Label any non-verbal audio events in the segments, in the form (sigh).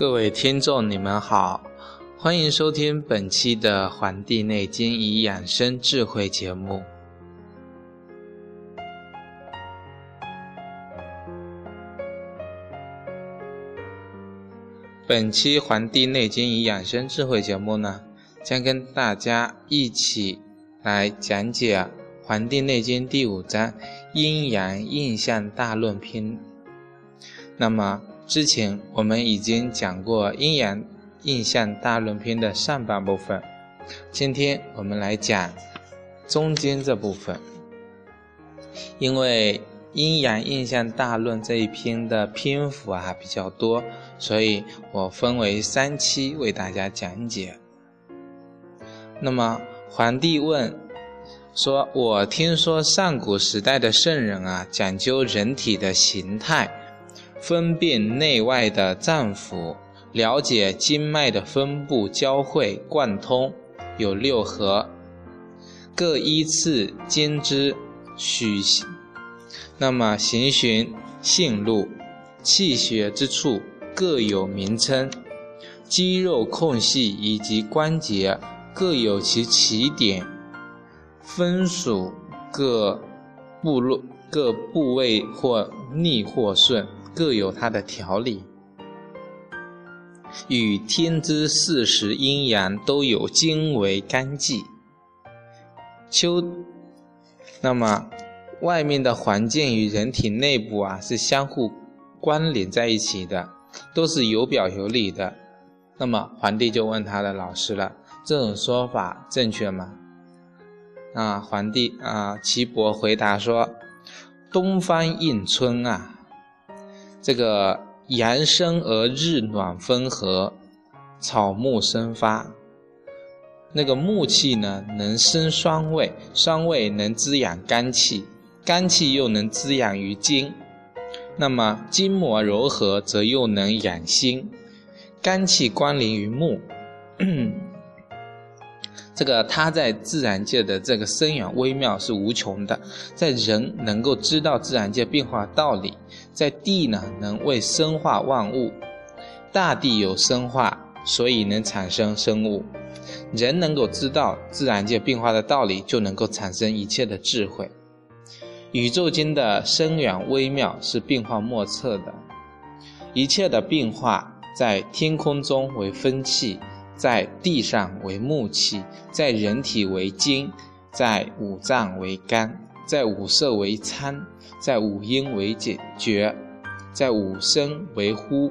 各位听众，你们好，欢迎收听本期的《黄帝内经与养生智慧》节目。本期《黄帝内经与养生智慧》节目呢，将跟大家一起来讲解《黄帝内经》第五章《阴阳印象大论篇》。那么，之前我们已经讲过《阴阳印象大论篇》的上半部分，今天我们来讲中间这部分。因为《阴阳印象大论》这一篇的篇幅啊比较多，所以我分为三期为大家讲解。那么皇帝问说：“我听说上古时代的圣人啊，讲究人体的形态。”分辨内外的脏腑，了解经脉的分布、交汇、贯通，有六合，各依次经之许。那么行循性路，气血之处各有名称，肌肉空隙以及关节各有其起点，分属各部落各部位或逆或顺。各有它的条理，与天之四时阴阳都有经为干纪。秋，那么外面的环境与人体内部啊是相互关联在一起的，都是有表有里的。那么皇帝就问他的老师了：这种说法正确吗？啊，皇帝啊，岐伯回答说：东方应春啊。这个阳生而日暖风和，草木生发。那个木气呢，能生酸味，酸味能滋养肝气，肝气又能滋养于筋。那么筋膜柔和，则又能养心。肝气关联于木。(coughs) 这个它在自然界的这个深远微妙是无穷的，在人能够知道自然界变化道理，在地呢能为生化万物，大地有生化，所以能产生生物，人能够知道自然界变化的道理，就能够产生一切的智慧。宇宙间的深远微妙是变化莫测的，一切的变化在天空中为风气。在地上为木气，在人体为金，在五脏为肝，在五色为参，在五阴为解决，在五声为呼，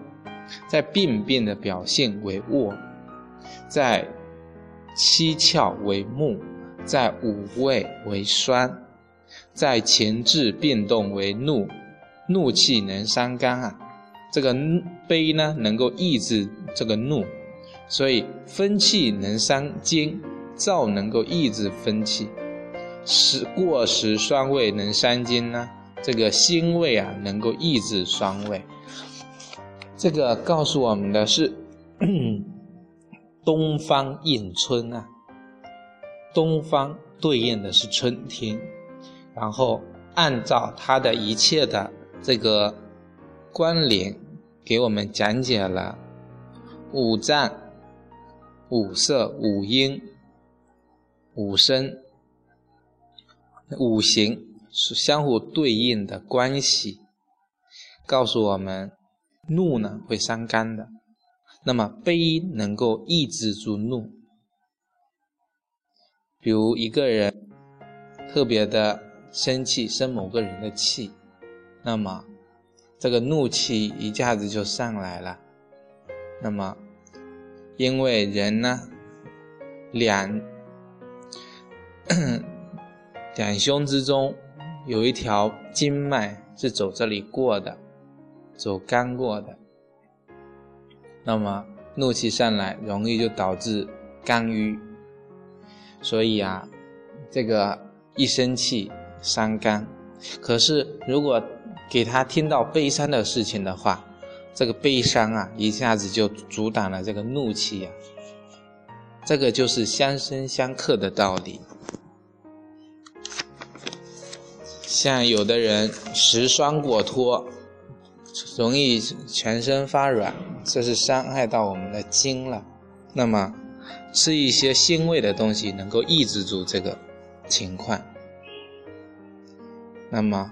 在病变的表现为卧，在七窍为目，在五味为酸，在前置变动为怒，怒气能伤肝啊，这个悲呢能够抑制这个怒。所以风气能伤筋，燥能够抑制风气，食过食酸味能伤筋呢。这个辛味啊，能够抑制酸味。这个告诉我们的是 (clears throat) 东方应春啊，东方对应的是春天，然后按照它的一切的这个关联，给我们讲解了五脏。五色、五音、五声、五行是相互对应的关系，告诉我们怒呢会伤肝的，那么悲能够抑制住怒。比如一个人特别的生气，生某个人的气，那么这个怒气一下子就上来了，那么。因为人呢，两两胸之中有一条经脉是走这里过的，走肝过的，那么怒气上来，容易就导致肝郁。所以啊，这个一生气伤肝。可是如果给他听到悲伤的事情的话，这个悲伤啊，一下子就阻挡了这个怒气呀。这个就是相生相克的道理。像有的人食酸过脱，容易全身发软，这是伤害到我们的筋了。那么，吃一些辛味的东西，能够抑制住这个情况。那么，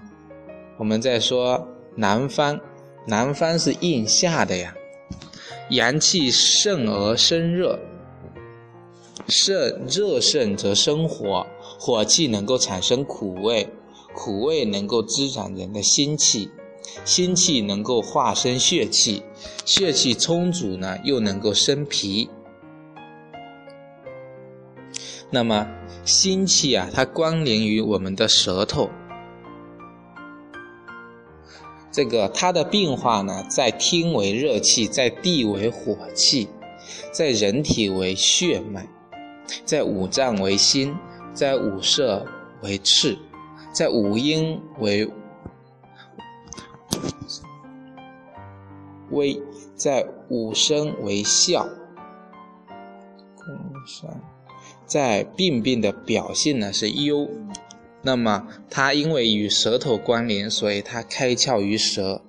我们再说南方。南方是应夏的呀，阳气盛而生热，盛热盛则生火，火气能够产生苦味，苦味能够滋长人的心气，心气能够化生血气，血气充足呢，又能够生脾。那么心气啊，它关联于我们的舌头。这个它的变化呢，在天为热气，在地为火气，在人体为血脉，在五脏为心，在五色为赤，在五阴为微，在五声为笑。在病病的表现呢是忧。那么它因为与舌头关联，所以它开窍于舌，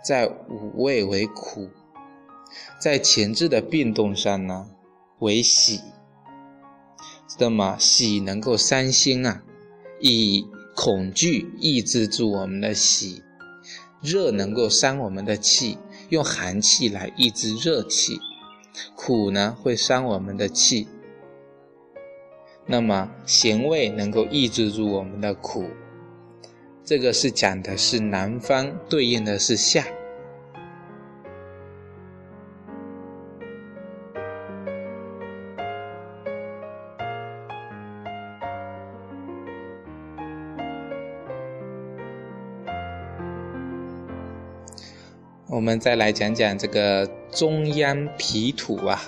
在五味为苦，在前置的变动上呢为喜。那么喜能够伤心啊，以恐惧抑制住我们的喜；热能够伤我们的气，用寒气来抑制热气；苦呢会伤我们的气。那么咸味能够抑制住我们的苦，这个是讲的是南方，对应的是夏。我们再来讲讲这个中央脾土啊，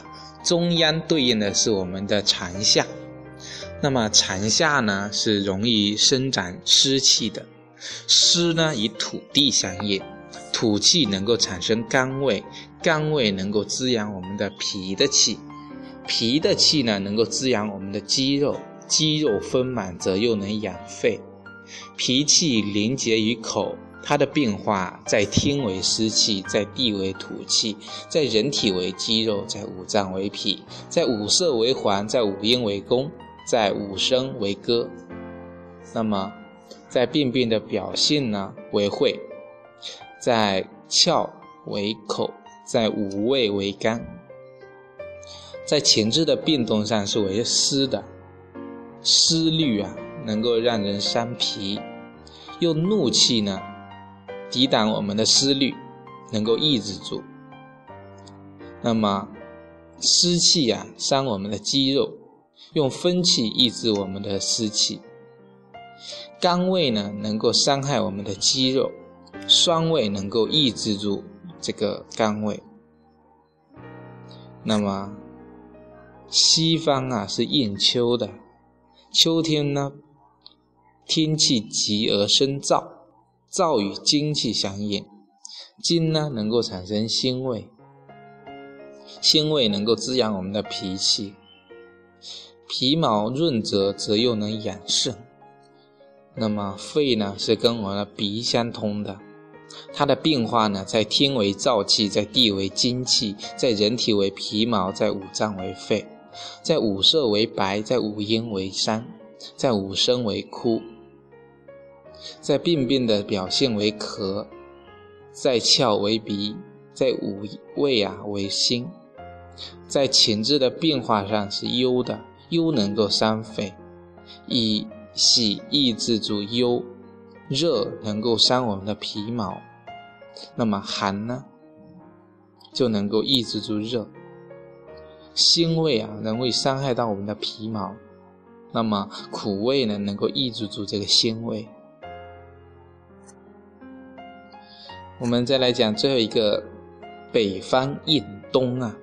中央对应的是我们的长夏。那么长夏呢是容易生长湿气的，湿呢与土地相应，土气能够产生甘味，甘味能够滋养我们的脾的气，脾的气呢能够滋养我们的肌肉，肌肉丰满则又能养肺，脾气凝结于口，它的变化在天为湿气，在地为土气，在人体为肌肉，在五脏为脾，在五色为黄，在五阴为宫。在五声为歌，那么在病病的表现呢为会，在窍为口，在五味为肝，在情志的变动上是为湿的，湿虑啊能够让人伤脾，用怒气呢抵挡我们的思虑，能够抑制住。那么湿气啊伤我们的肌肉。用风气抑制我们的湿气，甘味呢能够伤害我们的肌肉，酸味能够抑制住这个甘味。那么西方啊是应秋的，秋天呢天气急而生燥，燥与精气相应，精呢能够产生腥味，腥味能够滋养我们的脾气。皮毛润泽，则又能养肾。那么肺呢，是跟我们的鼻相通的。它的变化呢，在天为燥气，在地为精气，在人体为皮毛，在五脏为肺，在五色为白，在五阴为山，在五声为哭，在病变的表现为咳，在窍为鼻，在五味啊为心，在情志的变化上是忧的。忧能够伤肺，以喜抑制住忧；热能够伤我们的皮毛，那么寒呢，就能够抑制住热。辛味啊，能会伤害到我们的皮毛，那么苦味呢，能够抑制住这个辛味。我们再来讲最后一个，北方应冬啊。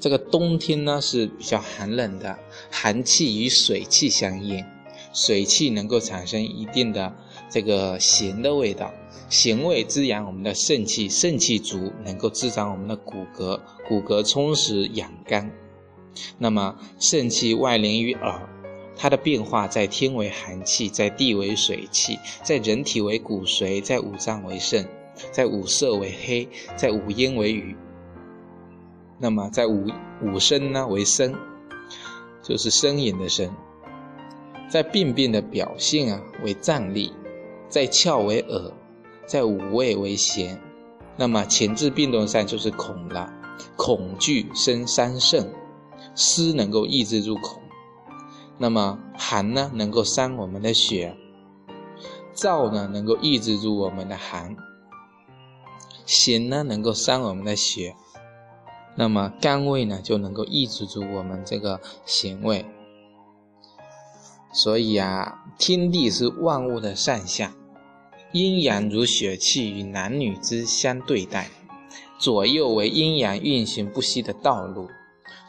这个冬天呢是比较寒冷的，寒气与水气相应，水气能够产生一定的这个咸的味道，咸味滋养我们的肾气，肾气足能够滋长我们的骨骼，骨骼充实养肝。那么肾气外连于耳，它的变化在天为寒气，在地为水气，在人体为骨髓，在五脏为肾，在五色为黑，在五音为雨。那么在五五声呢为声，就是声音的声。在病变的表现啊为站立，在窍为耳，在五味为咸。那么前置病动上就是恐了，恐惧生三肾，湿能够抑制住恐。那么寒呢能够伤我们的血，燥呢能够抑制住我们的寒，咸呢能够伤我们的血。那么甘味呢，就能够抑制住我们这个咸味。所以啊，天地是万物的上下，阴阳如血气与男女之相对待，左右为阴阳运行不息的道路。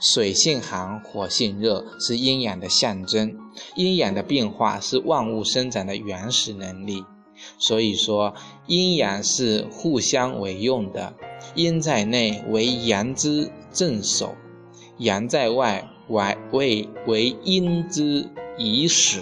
水性寒，火性热，是阴阳的象征。阴阳的变化是万物生长的原始能力。所以说，阴阳是互相为用的。阴在内为阳之正守，阳在外为为阴之以始。